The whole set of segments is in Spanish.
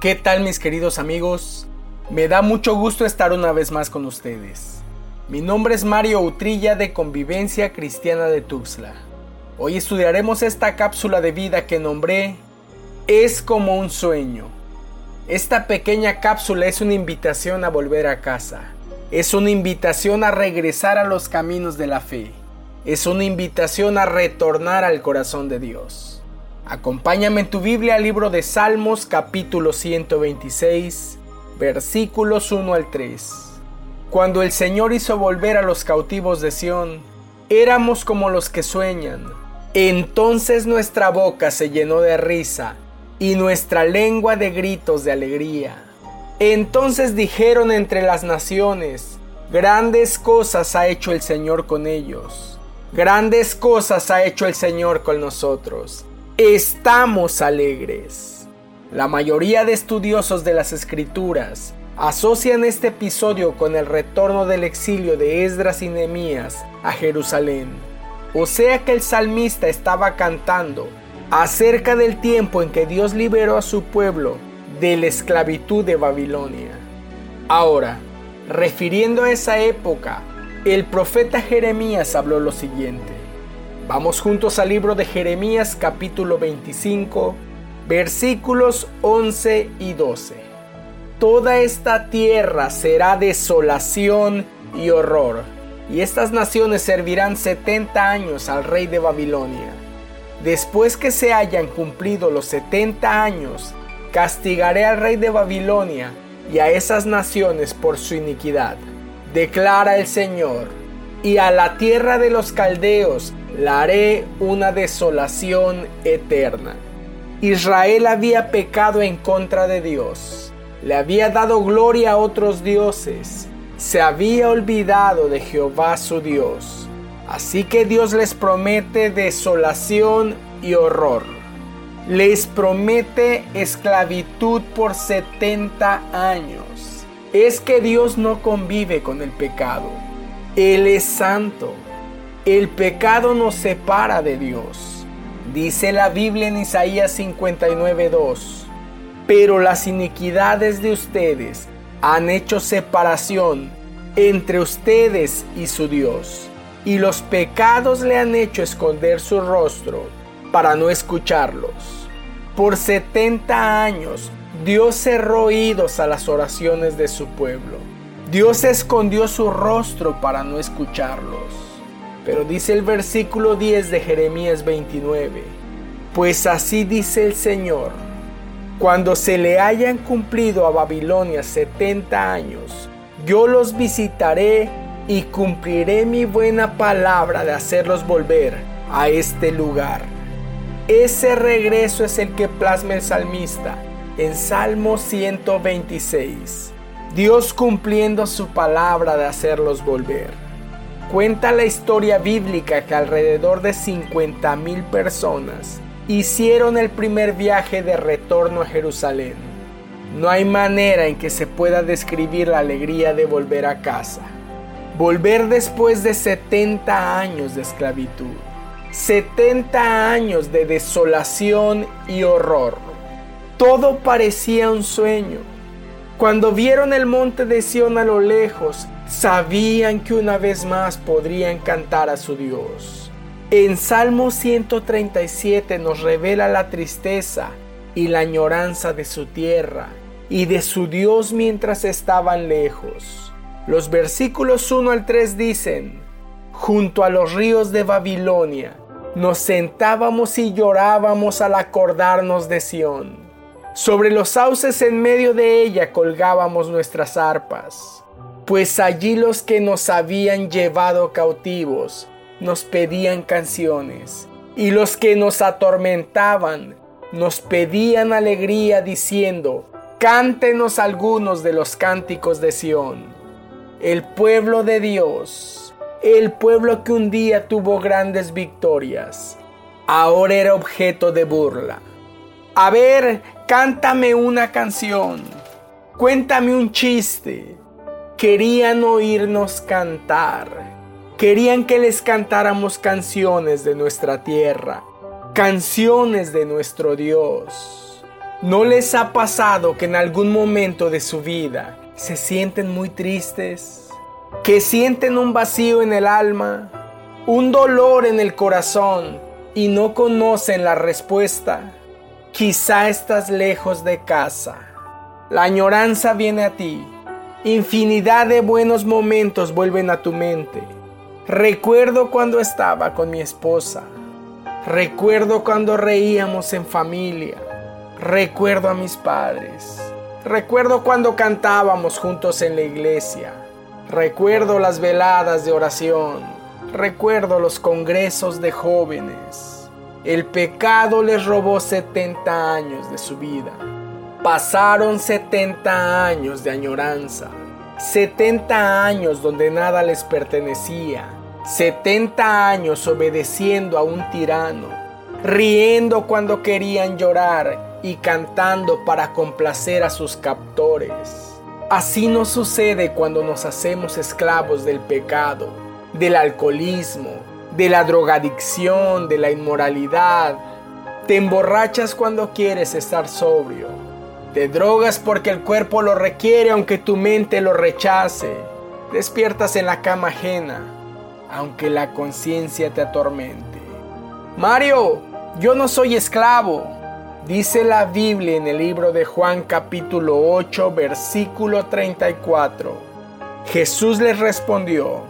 ¿Qué tal mis queridos amigos? Me da mucho gusto estar una vez más con ustedes. Mi nombre es Mario Utrilla de Convivencia Cristiana de Tuxtla. Hoy estudiaremos esta cápsula de vida que nombré Es como un sueño. Esta pequeña cápsula es una invitación a volver a casa. Es una invitación a regresar a los caminos de la fe. Es una invitación a retornar al corazón de Dios. Acompáñame en tu Biblia al libro de Salmos capítulo 126, versículos 1 al 3. Cuando el Señor hizo volver a los cautivos de Sión, éramos como los que sueñan. Entonces nuestra boca se llenó de risa y nuestra lengua de gritos de alegría. Entonces dijeron entre las naciones, grandes cosas ha hecho el Señor con ellos, grandes cosas ha hecho el Señor con nosotros estamos alegres. La mayoría de estudiosos de las escrituras asocian este episodio con el retorno del exilio de Esdras y Nehemías a Jerusalén. O sea que el salmista estaba cantando acerca del tiempo en que Dios liberó a su pueblo de la esclavitud de Babilonia. Ahora, refiriendo a esa época, el profeta Jeremías habló lo siguiente. Vamos juntos al libro de Jeremías capítulo 25, versículos 11 y 12. Toda esta tierra será desolación y horror, y estas naciones servirán 70 años al rey de Babilonia. Después que se hayan cumplido los 70 años, castigaré al rey de Babilonia y a esas naciones por su iniquidad, declara el Señor, y a la tierra de los caldeos la haré una desolación eterna. Israel había pecado en contra de Dios, le había dado gloria a otros dioses, se había olvidado de Jehová su Dios. Así que Dios les promete desolación y horror. Les promete esclavitud por 70 años. Es que Dios no convive con el pecado. Él es santo el pecado nos separa de Dios. Dice la Biblia en Isaías 59:2. Pero las iniquidades de ustedes han hecho separación entre ustedes y su Dios. Y los pecados le han hecho esconder su rostro para no escucharlos. Por 70 años Dios cerró oídos a las oraciones de su pueblo. Dios escondió su rostro para no escucharlos. Pero dice el versículo 10 de Jeremías 29, pues así dice el Señor, cuando se le hayan cumplido a Babilonia 70 años, yo los visitaré y cumpliré mi buena palabra de hacerlos volver a este lugar. Ese regreso es el que plasma el salmista en Salmo 126. Dios cumpliendo su palabra de hacerlos volver. Cuenta la historia bíblica que alrededor de 50.000 personas hicieron el primer viaje de retorno a Jerusalén. No hay manera en que se pueda describir la alegría de volver a casa. Volver después de 70 años de esclavitud. 70 años de desolación y horror. Todo parecía un sueño. Cuando vieron el monte de Sión a lo lejos, sabían que una vez más podrían cantar a su Dios. En Salmo 137 nos revela la tristeza y la añoranza de su tierra y de su Dios mientras estaban lejos. Los versículos 1 al 3 dicen, junto a los ríos de Babilonia, nos sentábamos y llorábamos al acordarnos de Sión. Sobre los sauces en medio de ella colgábamos nuestras arpas pues allí los que nos habían llevado cautivos nos pedían canciones, y los que nos atormentaban nos pedían alegría diciendo, cántenos algunos de los cánticos de Sión. El pueblo de Dios, el pueblo que un día tuvo grandes victorias, ahora era objeto de burla. A ver, cántame una canción, cuéntame un chiste, querían oírnos cantar. Querían que les cantáramos canciones de nuestra tierra, canciones de nuestro Dios. ¿No les ha pasado que en algún momento de su vida se sienten muy tristes? ¿Que sienten un vacío en el alma? ¿Un dolor en el corazón y no conocen la respuesta? Quizá estás lejos de casa. La añoranza viene a ti. Infinidad de buenos momentos vuelven a tu mente. Recuerdo cuando estaba con mi esposa. Recuerdo cuando reíamos en familia. Recuerdo a mis padres. Recuerdo cuando cantábamos juntos en la iglesia. Recuerdo las veladas de oración. Recuerdo los congresos de jóvenes. El pecado les robó 70 años de su vida. Pasaron 70 años de añoranza. 70 años donde nada les pertenecía. 70 años obedeciendo a un tirano. Riendo cuando querían llorar y cantando para complacer a sus captores. Así nos sucede cuando nos hacemos esclavos del pecado, del alcoholismo, de la drogadicción, de la inmoralidad. Te emborrachas cuando quieres estar sobrio. Te drogas porque el cuerpo lo requiere aunque tu mente lo rechace. Despiertas en la cama ajena, aunque la conciencia te atormente. Mario, yo no soy esclavo. Dice la Biblia en el libro de Juan capítulo 8 versículo 34. Jesús les respondió,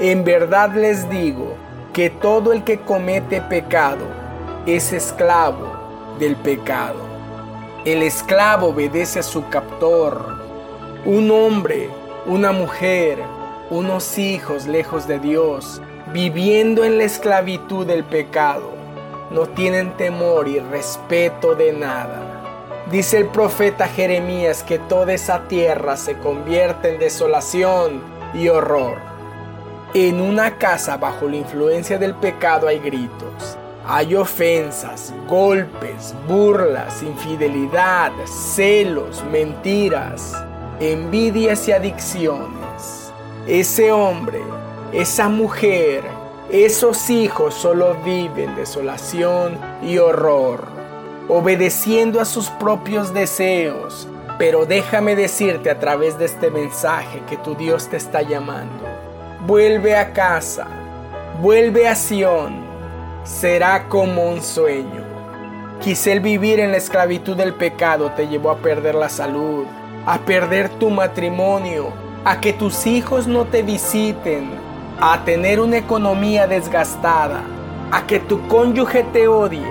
en verdad les digo que todo el que comete pecado es esclavo del pecado. El esclavo obedece a su captor. Un hombre, una mujer, unos hijos lejos de Dios, viviendo en la esclavitud del pecado no tienen temor y respeto de nada. Dice el profeta Jeremías que toda esa tierra se convierte en desolación y horror. En una casa bajo la influencia del pecado hay gritos, hay ofensas, golpes, burlas, infidelidad, celos, mentiras, envidias y adicciones. Ese hombre, esa mujer, esos hijos solo viven desolación y horror, obedeciendo a sus propios deseos. Pero déjame decirte a través de este mensaje que tu Dios te está llamando. Vuelve a casa, vuelve a Sión, será como un sueño. Quizá el vivir en la esclavitud del pecado te llevó a perder la salud, a perder tu matrimonio, a que tus hijos no te visiten, a tener una economía desgastada, a que tu cónyuge te odie,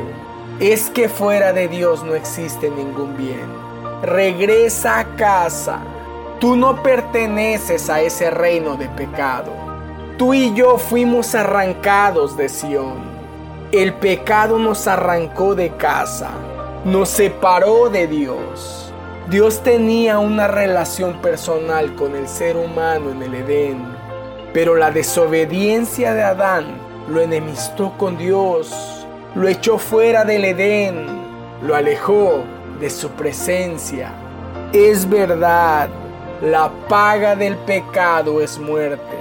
es que fuera de Dios no existe ningún bien. Regresa a casa. Tú no perteneces a ese reino de pecado. Tú y yo fuimos arrancados de Sión. El pecado nos arrancó de casa, nos separó de Dios. Dios tenía una relación personal con el ser humano en el Edén pero la desobediencia de Adán lo enemistó con Dios, lo echó fuera del Edén, lo alejó de su presencia. Es verdad, la paga del pecado es muerte,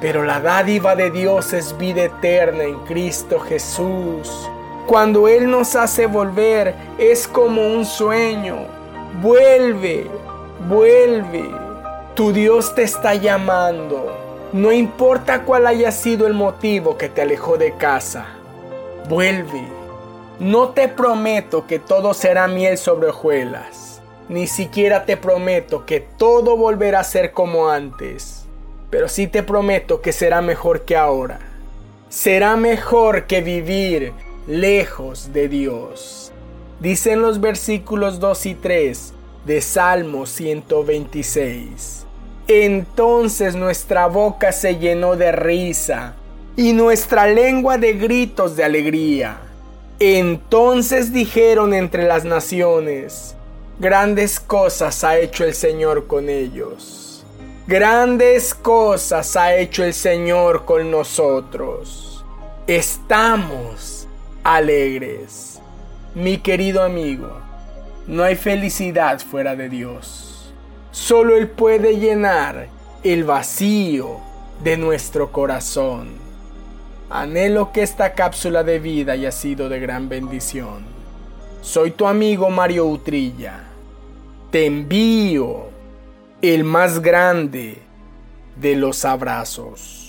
pero la dádiva de Dios es vida eterna en Cristo Jesús. Cuando Él nos hace volver es como un sueño. Vuelve, vuelve. Tu Dios te está llamando. No importa cuál haya sido el motivo que te alejó de casa, vuelve. No te prometo que todo será miel sobre hojuelas, ni siquiera te prometo que todo volverá a ser como antes, pero sí te prometo que será mejor que ahora. Será mejor que vivir lejos de Dios. Dicen los versículos 2 y 3 de Salmo 126. Entonces nuestra boca se llenó de risa y nuestra lengua de gritos de alegría. Entonces dijeron entre las naciones, grandes cosas ha hecho el Señor con ellos. Grandes cosas ha hecho el Señor con nosotros. Estamos alegres. Mi querido amigo, no hay felicidad fuera de Dios. Solo Él puede llenar el vacío de nuestro corazón. Anhelo que esta cápsula de vida haya sido de gran bendición. Soy tu amigo Mario Utrilla. Te envío el más grande de los abrazos.